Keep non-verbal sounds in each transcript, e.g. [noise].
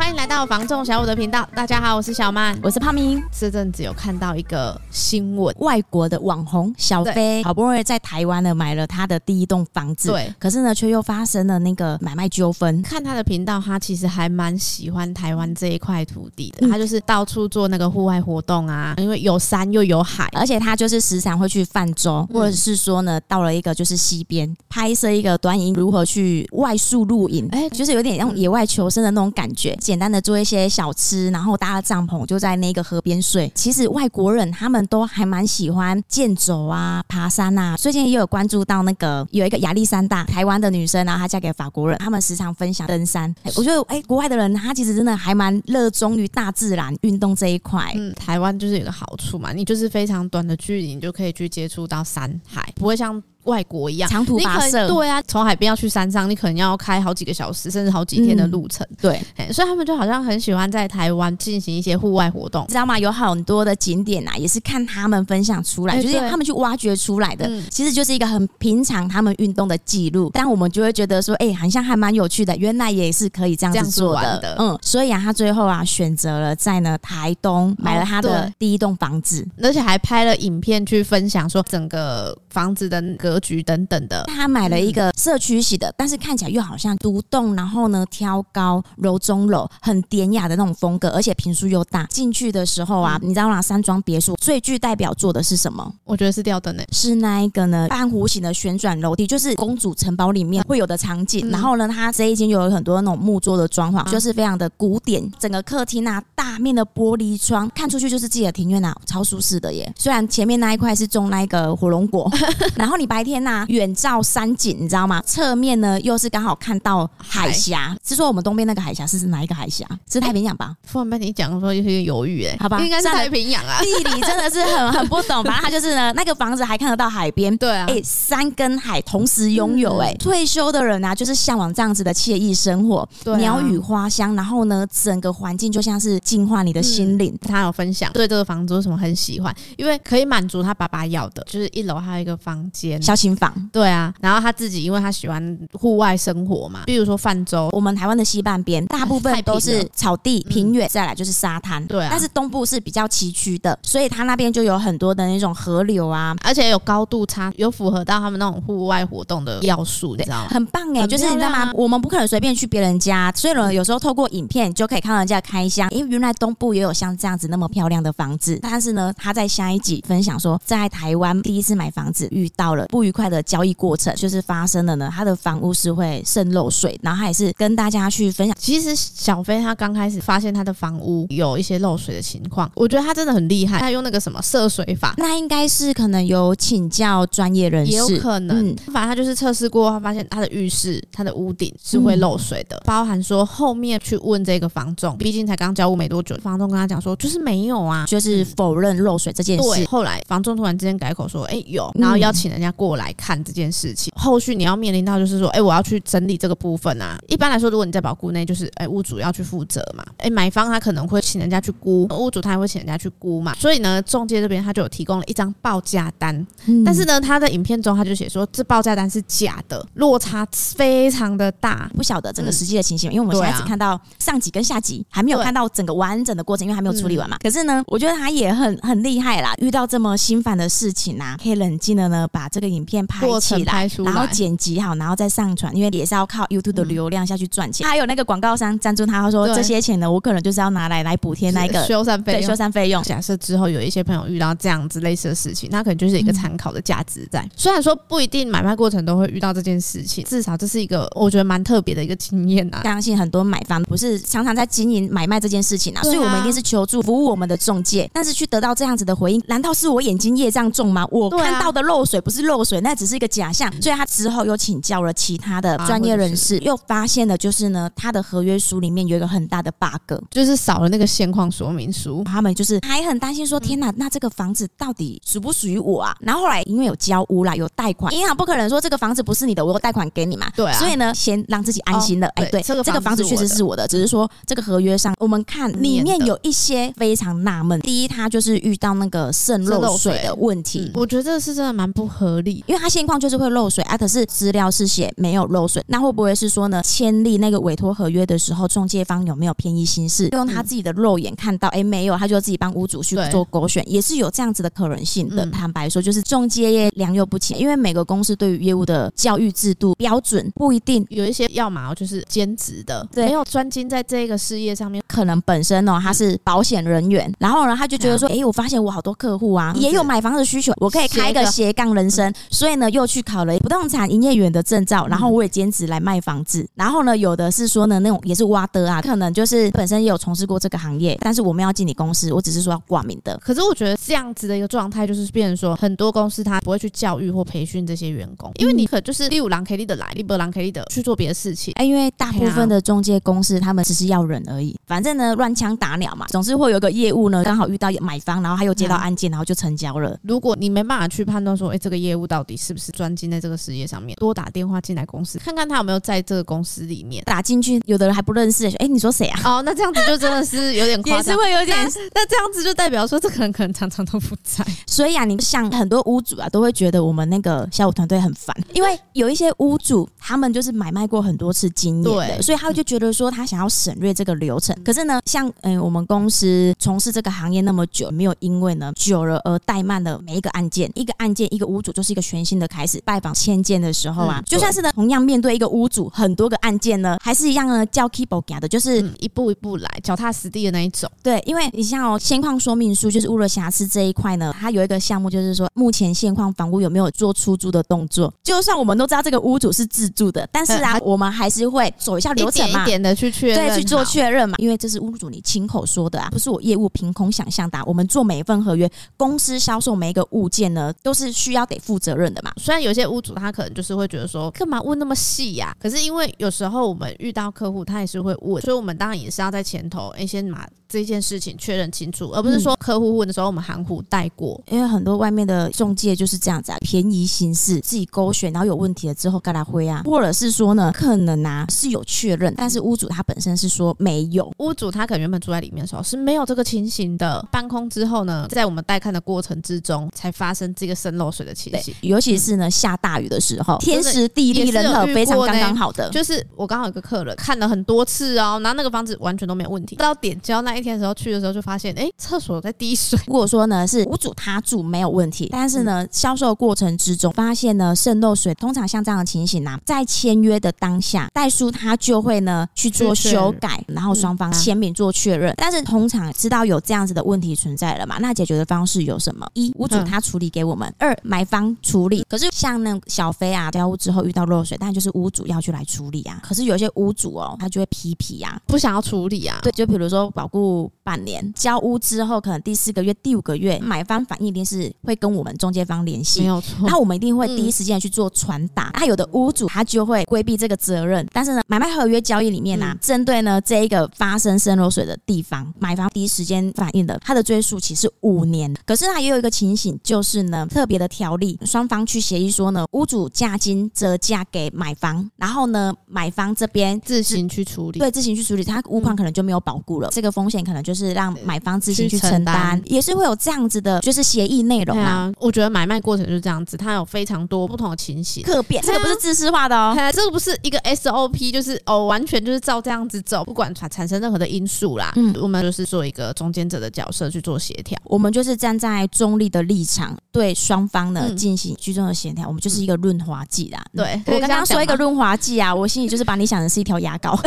欢迎来到房仲小五的频道。大家好，我是小曼，我是胖明。这阵子有看到一个新闻，外国的网红小飞好不容易在台湾呢买了他的第一栋房子，对，可是呢却又发生了那个买卖纠纷。看他的频道，他其实还蛮喜欢台湾这一块土地的，他就是到处做那个户外活动啊，因为有山又有海，而且他就是时常会去泛舟，或者是说呢到了一个就是溪边拍摄一个短影如何去外宿露营，哎，就是有点像野外求生的那种感觉。简单的做一些小吃，然后搭了帐篷就在那个河边睡。其实外国人他们都还蛮喜欢健走啊、爬山啊。最近也有关注到那个有一个亚历山大，台湾的女生，然后她嫁给法国人，他们时常分享登山。我觉得哎，国外的人他其实真的还蛮热衷于大自然运动这一块。嗯，台湾就是有个好处嘛，你就是非常短的距离，你就可以去接触到山海，不会像。外国一样。长途跋涉，对啊，从海边要去山上，你可能要开好几个小时，甚至好几天的路程。嗯、对，所以他们就好像很喜欢在台湾进行一些户外活动，知道吗？有很多的景点啊，也是看他们分享出来，欸、就是他们去挖掘出来的。嗯、其实就是一个很平常他们运动的记录，但我们就会觉得说，哎、欸，好像还蛮有趣的，原来也是可以这样子做的。的。嗯，所以啊，他最后啊选择了在呢台东买了他的第一栋房子，而且还拍了影片去分享说整个房子的格局等等的。他买了一个社区型的，嗯、但是看起来又好像独栋，然后呢挑高楼中楼，很典雅的那种风格，而且平数又大。进去的时候啊，嗯、你知道吗？山庄别墅最具代表作的是什么？我觉得是吊灯诶，是那一个呢半弧形的旋转楼梯，就是公主城堡里面会有的场景。嗯、然后呢，它这一间就有很多那种木桌的装潢，嗯、就是非常的古典。整个客厅啊，大面的玻璃窗，看出去就是自己的庭院啊，超舒适的耶。虽然前面那一块是种那个火龙果，[laughs] 然后你白天呐、啊、远。照山景，你知道吗？侧面呢，又是刚好看到海峡。是说我们东边那个海峡是哪一个海峡？是太平洋吧？富万被你讲说有些犹豫哎，好吧，应该是太平洋啊。地理真的是很 [laughs] 很不懂，反正它就是呢，那个房子还看得到海边。对啊，哎、欸，山跟海同时拥有、欸，哎、嗯，退休的人啊，就是向往这样子的惬意生活，鸟语花香，然后呢，整个环境就像是净化你的心灵、嗯。他有分享对这个房子为什么很喜欢，因为可以满足他爸爸要的，就是一楼还有一个房间小型房。对啊，然后他自己因为他喜欢户外生活嘛，比如说泛舟，我们台湾的西半边大部分都是草地平原，再来就是沙滩，对啊。但是东部是比较崎岖的，所以他那边就有很多的那种河流啊，而且有高度差，有符合到他们那种户外活动的要素，你知道吗？很棒哎、欸，就是你知道吗？我们不可能随便去别人家，所以呢，有时候透过影片就可以看到人家开箱，因为原来东部也有像这样子那么漂亮的房子。但是呢，他在下一集分享说，在台湾第一次买房子遇到了不愉快的交易过程，就是发生了呢，他的房屋是会渗漏水，然后他也是跟大家去分享。其实小飞他刚开始发现他的房屋有一些漏水的情况，我觉得他真的很厉害，他用那个什么涉水法，那应该是可能有请教专业人士，也有可能。嗯、反正他就是测试过，他发现他的浴室、他的屋顶是会漏水的，嗯、包含说后面去问这个房仲，毕竟才刚交屋没多久，房东跟他讲说就是没有啊，就是否认漏水这件事。对，后来房东突然之间改口说，哎、欸、有，然后邀请人家过来看这件事情，嗯、后续你要面临到就是说，哎、欸，我要去整理这个部分啊。一般来说，如果你在保固内，就是哎、欸、屋主要去负责嘛。哎、欸，买方他可能会请人家去估，屋主他也会请人家去估嘛。所以呢，中介这边他就有提供了一张报价单，嗯、但是呢，他的影片中他就写说这报价单是假的，落差非常的大，不晓得整个实际的情形，嗯、因为我们现在只看到上级跟下级，还没有看到整个完整的过程，因为还没有处理完嘛。嗯、可是呢，我觉得他也很很厉害啦，遇到这么心烦的事情啊，可以冷静的呢把这个影片拍起来，拍然后剪辑好，然后再上传，因为也是要靠 YouTube 的流量下去赚钱。嗯、还有那个广告商赞助他，他说这些钱呢，我可能就是要拿来来补贴那个修缮费用。修缮费用。假设之后有一些朋友遇到这样子类似的事情，那可能就是一个参考的价值在。嗯、虽然说不一定买卖过程都会遇到这件事情，至少这是一个我觉得蛮特别的一个经验啊。相信很多买方不是常常在经营买卖这件事情啊，啊所以我们一定是求助服务我们的中介，但是去得到这样子的回应，难道是我眼睛业障重吗？我看到的漏水不是漏水，那只是一个假象。所以他之后又请教了其他的专业人士，又发现了就是呢，他的合约书里面有一个很大的 bug，就是少了那个现况说明书。他们就是还很担心说，天哪，那这个房子到底属不属于我啊？然后后来因为有交屋啦，有贷款，银行不可能说这个房子不是你的，我有贷款给你嘛。对啊。所以呢，先让自己安心了。哎，对，这个这个房子确实是我的，只是说这个合约上，我们看里面有一些非常纳闷。第一，他就是遇到那个渗漏水的问题，我觉得这是真的蛮不合理。因为他现况就是会漏水啊，可是资料是写没有漏水，那会不会是说呢？签立那个委托合约的时候，中介方有没有便宜心事？用他自己的肉眼看到，哎、欸，没有，他就自己帮屋主去做勾选，也是有这样子的可能性的。嗯、坦白说，就是中介业良莠不齐，因为每个公司对于业务的教育制度标准不一定，有一些要么就是兼职的，对，没有专精在这个事业上面，可能本身哦他是保险人员，然后呢他就觉得说，哎、欸，我发现我好多客户啊，也有买房的需求，我可以开一个斜杠。人生，所以呢又去考了不动产营业员的证照，然后我也兼职来卖房子，然后呢有的是说呢那种也是挖的啊，可能就是本身也有从事过这个行业，但是我们要进你公司，我只是说要挂名的。可是我觉得这样子的一个状态，就是变成说很多公司他不会去教育或培训这些员工，因为你可就是第五狼 K 力的来，第八狼 K 力的去做别的事情。哎，因为大部分的中介公司他们只是要人而已，反正呢乱枪打鸟嘛，总是会有一个业务呢刚好遇到买方，然后他又接到案件，然后就成交了。如果你没办法去判断说，哎，这个业务到底是不是专精在这个事业上面，多打电话进来公司，看看他有没有在这个公司里面打进去，有的人还不认识。哎，你说谁啊？哦，那这样子就真的是有点夸张，[laughs] 也是会有点。那这样子就代表说，这个人可能常常都不在。所以啊，你像很多屋主啊，都会觉得我们那个小五团队很烦，[laughs] 因为有一些屋主他们就是买卖过很多次经验的，所以他就觉得说他想要省略这个流程。可是呢，像嗯，我们公司从事这个行业那么久，没有因为呢久了而怠慢的每一个案件，一个案件一个屋主就是一个全新的开始。拜访千件的时候啊，就算是呢同样面对一个屋主很多个案件呢，还是一样呢叫 keyboard 的，就是一步一步来，脚踏实地的那一种。对，因为你像哦，现况说明书就是屋的瑕疵这一块呢，它有一个项目就是说，目前现况房屋有没有做出租的动作？就算我们都知道这个屋主是自住的，但是啊，我们还是会走一下流程嘛，一点一点的去确认，对，去做确认嘛。因为这是屋主你亲口说的啊，不是我业务凭空想象的啊。我们做每一份合约，公司销售每一个物件呢，都是需要得负责任的嘛。虽然有些屋主他可能就是会觉得说，干嘛问那么细呀？可是因为有时候我们遇到客户，他也是会问，所以我们当然也是要在前头，哎，先把这件事情确认清楚，而不是说客户问的时候我们含糊带过。因为很多外面的中介就是这样子啊，便宜行事，自己勾选，然后有问题了之后跟他回啊，或者是说呢，可能啊是有确认，但是屋主他本身是说没有，屋主他可能原本住在里面的时候是没有这个情形的，搬空之后呢，在我们带看的过程之中才发生这个渗漏水的情形，尤其是呢下大雨的时候，天时地利人和非常刚刚好的，就是我刚好有个客人看了很多次哦，然后那个房子完全都没有问题，到点交那一天的时候去的时候就发现，哎，厕所在滴水。如果说呢是屋主他住没有问题，但是呢销售过程之中发现呢渗漏水，通常像这样的情形啊，在签约的当下，代书他就会呢去做修改，然后双方签名做确认。但是通常知道有这样子的问题存在了嘛？那解决的方式有什么？一屋主他处理给我们；二买方处理。可是像那小飞啊交屋之后遇到漏水，但就是屋主要去来处理啊。可是有些屋主哦，他就会批皮啊，不想要处理啊。对，就比如说保固半年，交屋之后可能第四个月、第五个月，买方反应一定是会跟我们中介方联系，没有错。那我们一定会第一时间去做传达。他有的屋主他就会规避这个责任，但是呢，买卖合约交易里面呢、啊，针对呢这一个发生渗漏水的地方，买方第一时间反映的，他的追诉期是五年。可是他也有一个情形，就是呢特别的条例，双方去协议说呢，屋主价金折价给买方，然后呢买方这边自行去处理，对，自行去处理，他屋况可能就没有保固了，这个风险可能就是让买方自行去承担，也是会有这样子的，就是协议内容啊。我觉得买卖过程就是这样子，它有非常多不同的情形，特变，这个不是自私化的哦，这个不是一个 SOP，就是哦，完全就是照这样子走，不管产产生任何的因素啦，嗯，我们就是做一个中间者的角色去做协调，我们就是站在中立的立场，对双方呢进行居中的协调，我们就是一个润滑剂啦。对，我刚刚说一个润滑剂啊，我心里就是把你想的是一条牙膏。[laughs]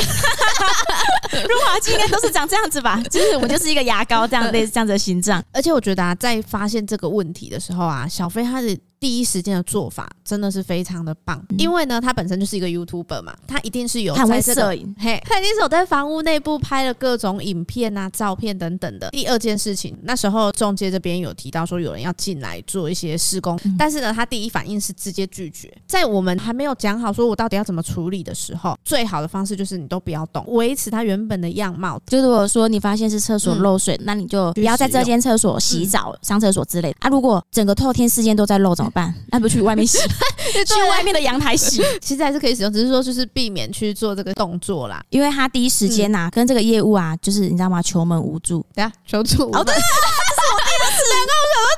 润滑剂应该都是长这样子吧？就是我就是一个牙膏这样类似这样子的形状。而且我觉得啊，在发现这个问题的时候啊，小飞他是。第一时间的做法真的是非常的棒，因为呢，他本身就是一个 YouTuber 嘛，他一定是有在摄影，嘿，他一定是有在房屋内部拍了各种影片啊、照片等等的。第二件事情，那时候中介这边有提到说有人要进来做一些施工，但是呢，他第一反应是直接拒绝。在我们还没有讲好说我到底要怎么处理的时候，最好的方式就是你都不要动，维持它原本的样貌。就如果说你发现是厕所漏水，那你就不要在这间厕所洗澡、上厕所之类的啊。如果整个透天四间都在漏怎么办？那不去外面洗，[laughs] [laughs] 去外面的阳台洗，[laughs] 其实还是可以使用，只是说就是避免去做这个动作啦。因为他第一时间呐、啊，跟这个业务啊，就是你知道吗？求门无助，对啊，求助。哦，对，这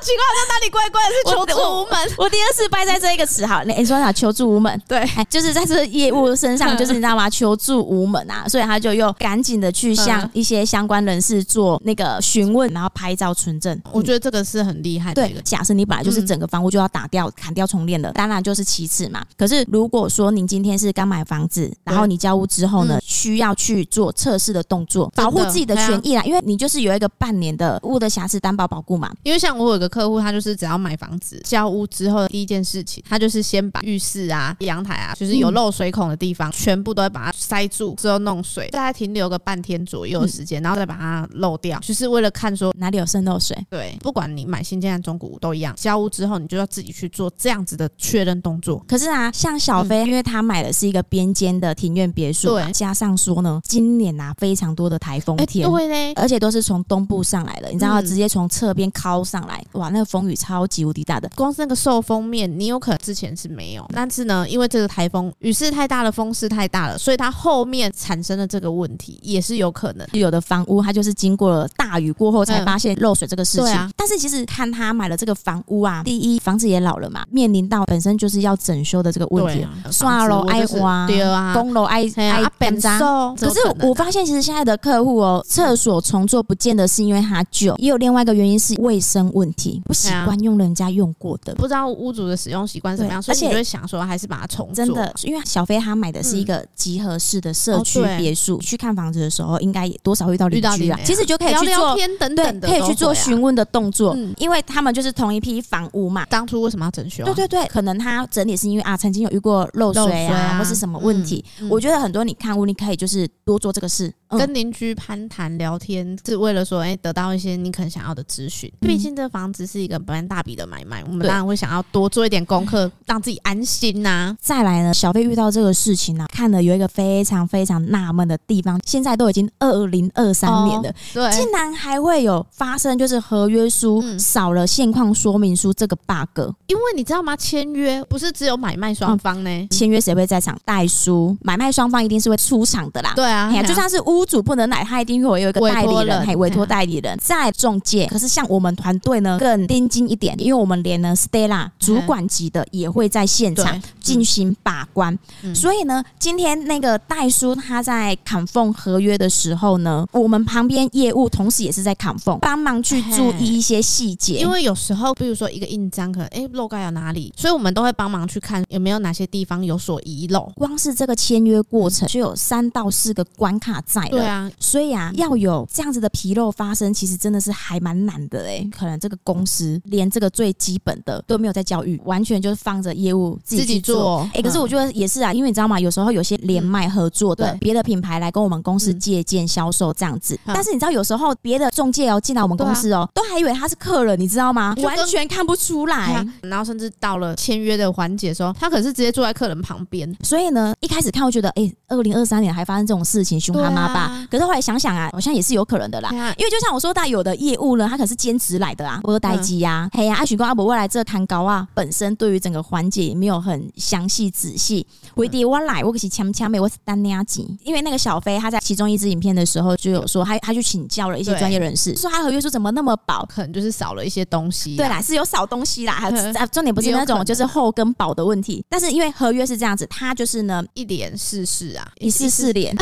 奇怪，说哪里怪怪的？是求助无门。我第二次败在这一个词，好，你说啥？求助无门，对，就是在这个业务身上，就是你知道吗？求助无门啊，所以他就又赶紧的去向一些相关人士做那个询问，然后拍照存证。我觉得这个是很厉害的。对，假设你本来就是整个房屋就要打掉、砍掉重练的，当然就是其次嘛。可是如果说您今天是刚买房子，然后你交屋之后呢，需要去做测试的动作，保护自己的权益啦，因为你就是有一个半年的屋的瑕疵担保保护嘛。因为像我有个客户，他就是只要买房子交屋之后，第一件事情，他就是先把浴室啊、阳台啊，就是有漏水孔的地方，全部都会把它塞住，之后弄水，大概停留个半天左右的时间，然后再把它漏掉，就是为了看说哪里有渗漏水。对，不管你买新建案、中古屋都一样，交屋之后你就要自己去做这样子的确认动作。可是啊，像小飞，因为他买的是一个边间的庭院别墅，对，加上说呢，今年啊非常多的台风天，对嘞，而且都是从东部上来的，你知道，直接从侧边靠上来，哇，那个风雨超级无敌大的。光是那个受风面，你有可能之前是没有，但是呢，因为这个台风雨势太大了，风势太大了，所以它后面产生的这个问题，也是有可能。有的房屋它就是经过了大雨过后才发现漏水这个事情。但是其实看他买了这个房屋啊，第一房子也老了嘛，面临到本身就是要整修的这个问题，刷楼爱花，对啊，公楼爱爱变脏。可是我发现其实现在的客户哦，厕所重做不见得是因为它旧，也有另外一个原因是卫生问题，不习惯用人家用过的，不知道屋主的使用习惯怎么样，所以你就会想说还是把它重做。真的，因为小飞他买的是一个集合式的社区别墅，去看房子的时候应该也多少会遇到邻居啊，其实就可以去做天等等的，可以去做询问的动作，因为他们就是同一批房屋嘛。当初为什么要整修？对对对，可能他整理是因为啊，曾经有遇过漏水啊，或是什么问题。我觉得很多你看屋，你可以就是多做这个事。跟邻居攀谈聊天，是为了说，哎，得到一些你可能想要的资讯。毕竟这房子是一个蛮大笔的买卖，我们当然会想要多做一点功课，让自己安心呐。再来呢，小飞遇到这个事情呢，看了有一个非常非常纳闷的地方，现在都已经二零二三年了，对，竟然还会有发生就是合约书少了现况说明书这个 bug。因为你知道吗？签约不是只有买卖双方呢，签约谁会在场？代书，买卖双方一定是会出场的啦。对啊，就算是屋。屋主不能来，他一定会有一个代理人，还委托代理人在中介。可是像我们团队呢，更盯紧一点，因为我们连呢 Stella 主管级的也会在现场进行把关。所以呢，今天那个代书他在 confirm 合约的时候呢，我们旁边业务同时也是在 confirm，帮忙去注意一些细节。因为有时候，比如说一个印章可能哎漏盖有哪里，所以我们都会帮忙去看有没有哪些地方有所遗漏。光是这个签约过程就有三到四个关卡在。对啊，所以啊，要有这样子的纰漏发生，其实真的是还蛮难的哎。可能这个公司连这个最基本的都没有在教育，完全就是放着业务自己做。哎，可是我觉得也是啊，因为你知道吗？有时候有些连麦合作的别的品牌来跟我们公司借鉴销售这样子，但是你知道有时候别的中介哦进来我们公司哦，都还以为他是客人，你知道吗？完全看不出来。然后甚至到了签约的环节的时候，他可是直接坐在客人旁边。所以呢，一开始看我觉得，哎，二零二三年还发生这种事情，凶他妈吧。可是后来想想啊，好像也是有可能的啦。因为就像我说到，有的业务呢，他可是兼职来的啊，我有待机呀。嘿呀，阿许哥阿伯未来这摊高啊，本身对于整个环节也没有很详细仔细。为的我来，我可是强强美，我是单压级。因为那个小飞他在其中一支影片的时候就有说，他他去请教了一些专业人士，说他合约书怎么那么薄，可能就是少了一些东西。对啦，是有少东西啦，[laughs] 还有重点不是那种就是厚跟薄的问题。但是因为合约是这样子，他就是呢一连四四啊，一四四联。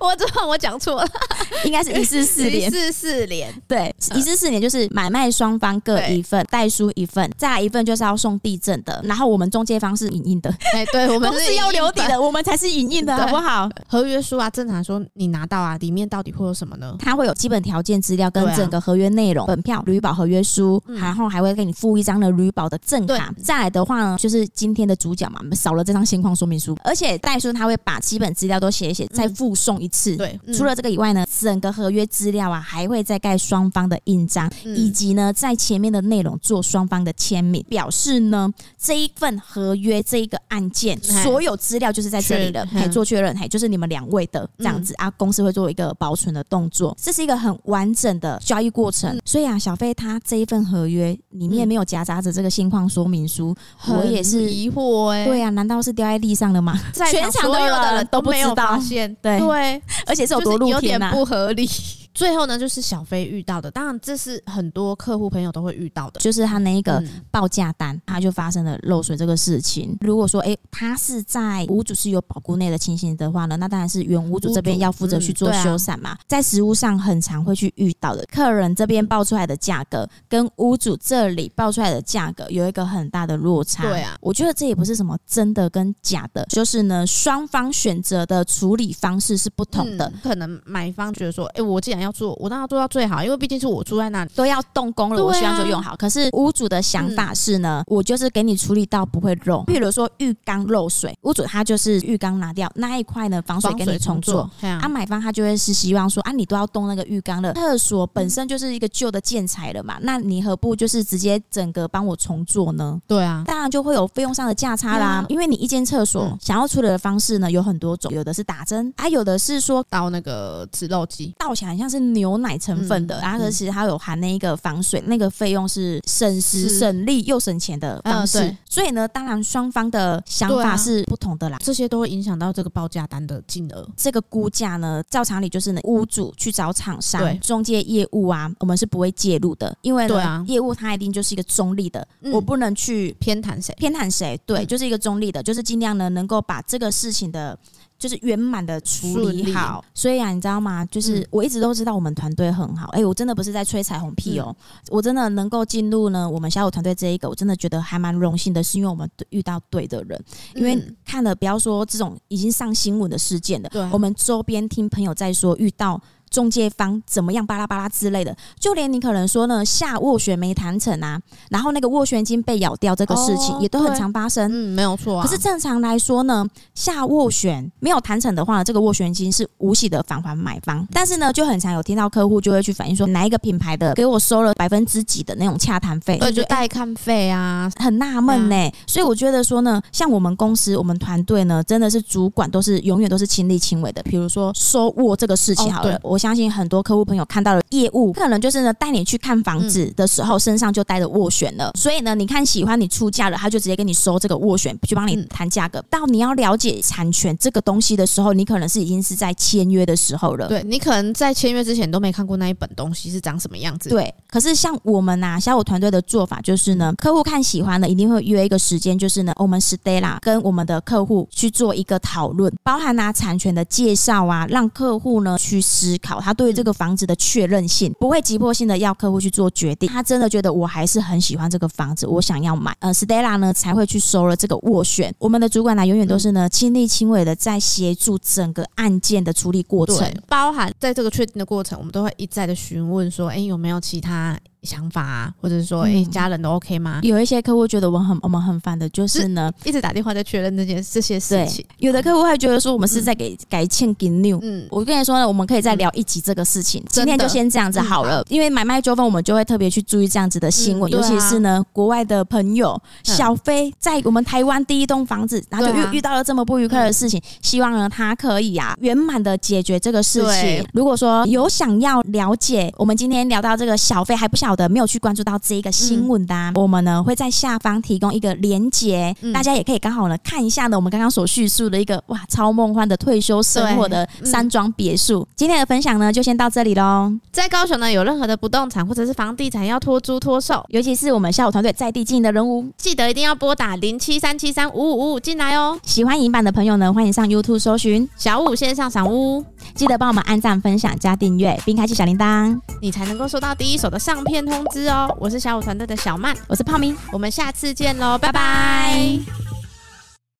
[laughs] 我这我讲错了，[laughs] 应该是一式四联，[laughs] 一式四联，对，一式四联就是买卖双方各一份，代书一份，再来一份就是要送地震的，然后我们中介方是影印的，哎，对，我们是要留底的，我们才是影印的，好不好？合约书啊，正常说你拿到啊，里面到底会有什么呢？它会有基本条件资料跟整个合约内容，本票、旅保合约书，然后还会给你附一张的旅保的证卡。再来的话呢，就是今天的主角嘛，少了这张现况说明书，而且代书他会把基本资料都写一写，再附送一次。对，除了这个以外呢，整个合约资料啊，还会再盖双方的印章，以及呢，在前面的内容做双方的签名，表示呢，这一份合约这一个案件所有资料就是在这里的，还做确认，还就是你们两位的这样子啊，公司会做一个保存的动作，这是一个很完整的交易过程。所以啊，小飞他这一份合约里面没有夹杂着这个现况说明书，我也是疑惑哎，对啊，难道是掉在地上了吗？全场所有的人都没有发现，对。对。而且是有多露天啊，有点不合理。最后呢，就是小飞遇到的，当然这是很多客户朋友都会遇到的，就是他那一个报价单，他就发生了漏水这个事情。如果说，哎，他是在屋主是有保固内的情形的话呢，那当然是原屋主这边要负责去做修缮嘛。在实物上很常会去遇到的，客人这边报出来的价格跟屋主这里报出来的价格有一个很大的落差。对啊，我觉得这也不是什么真的跟假的，就是呢，双方选择的处理方式是不同的。可能买方觉得说，哎，我既然要做，我当然要做到最好，因为毕竟是我住在那里，都要动工了，我希望就用好。可是屋主的想法是呢，我就是给你处理到不会漏。譬如说浴缸漏水，屋主他就是浴缸拿掉那一块呢，防水给你重做。啊，买方他就会是希望说，啊，你都要动那个浴缸了，厕所本身就是一个旧的建材了嘛，那你何不就是直接整个帮我重做呢？对啊，当然就会有费用上的价差啦。因为你一间厕所想要处理的方式呢有很多种，有的是打针，啊，有的是说倒那个止漏剂，倒起来像是牛奶成分的，然后其实它有含那一个防水，那个费用是省时省力又省钱的方式。所以呢，当然双方的想法是不同的啦，这些都会影响到这个报价单的金额。这个估价呢，照常理就是呢，屋主去找厂商、中介业务啊，我们是不会介入的，因为呢，业务它一定就是一个中立的，我不能去偏袒谁，偏袒谁，对，就是一个中立的，就是尽量呢能够把这个事情的。就是圆满的处理好，所以啊，你知道吗？就是我一直都知道我们团队很好。哎、欸，我真的不是在吹彩虹屁哦、喔，我真的能够进入呢我们小五团队这一个，我真的觉得还蛮荣幸的，是因为我们遇到对的人。因为看了不要说这种已经上新闻的事件的，对，我们周边听朋友在说遇到。中介方怎么样巴拉巴拉之类的，就连你可能说呢下斡旋没谈成啊，然后那个斡旋金被咬掉这个事情也都很常发生。嗯，没有错啊。可是正常来说呢，下斡旋没有谈成的话呢，这个斡旋金是无息的返还买方。但是呢，就很常有听到客户就会去反映说，哪一个品牌的给我收了百分之几的那种洽谈费，对，就代看费啊，很纳闷呢。所以我觉得说呢，像我们公司我们团队呢，真的是主管都是永远都是亲力亲为的。比如说收斡这个事情好了，我。相信很多客户朋友看到了业务，可能就是呢带你去看房子的时候，身上就带着斡旋了。所以呢，你看喜欢你出价了，他就直接跟你收这个斡旋，去帮你谈价格。到你要了解产权这个东西的时候，你可能是已经是在签约的时候了。对，你可能在签约之前都没看过那一本东西是长什么样子。对，可是像我们呐，小我团队的做法就是呢，客户看喜欢的，一定会约一个时间，就是呢，我们 Stella 跟我们的客户去做一个讨论，包含拿产权的介绍啊，让客户呢去思考。好，他对于这个房子的确认性不会急迫性的要客户去做决定，他真的觉得我还是很喜欢这个房子，我想要买，呃，Stella 呢才会去收了这个斡旋。我们的主管呢，永远都是呢亲力亲为的在协助整个案件的处理过程，包含在这个确定的过程，我们都会一再的询问说，哎，有没有其他。想法啊，或者是说，哎、欸，家人都 OK 吗？有一些客户觉得我很我们很烦的，就是呢，一直打电话在确认这件这些事情。有的客户还觉得说，我们是在给、嗯、改欠给 new。嗯，我跟你说呢，我们可以再聊一集这个事情。嗯、今天就先这样子好了，嗯、因为买卖纠纷，我们就会特别去注意这样子的新闻，嗯啊、尤其是呢，国外的朋友小飞在我们台湾第一栋房子，然后就遇、啊、遇到了这么不愉快的事情，希望呢他可以啊圆满的解决这个事情。如果说有想要了解，我们今天聊到这个小飞还不晓得没有去关注到这一个新闻的、啊，嗯、我们呢会在下方提供一个连接，嗯、大家也可以刚好呢看一下呢我们刚刚所叙述的一个哇超梦幻的退休生活的山庄别墅。嗯、今天的分享呢就先到这里喽。在高雄呢有任何的不动产或者是房地产要托租托售，尤其是我们下午团队在地经营的人物，记得一定要拨打零七三七三五五五五进来哦。喜欢影版的朋友呢，欢迎上 YouTube 搜寻。小五线上赏屋，记得帮我们按赞、分享、加订阅，并开启小铃铛，你才能够收到第一手的上片通知。哦，我是小舞团队的小曼，我是泡咪，我们下次见喽，拜拜。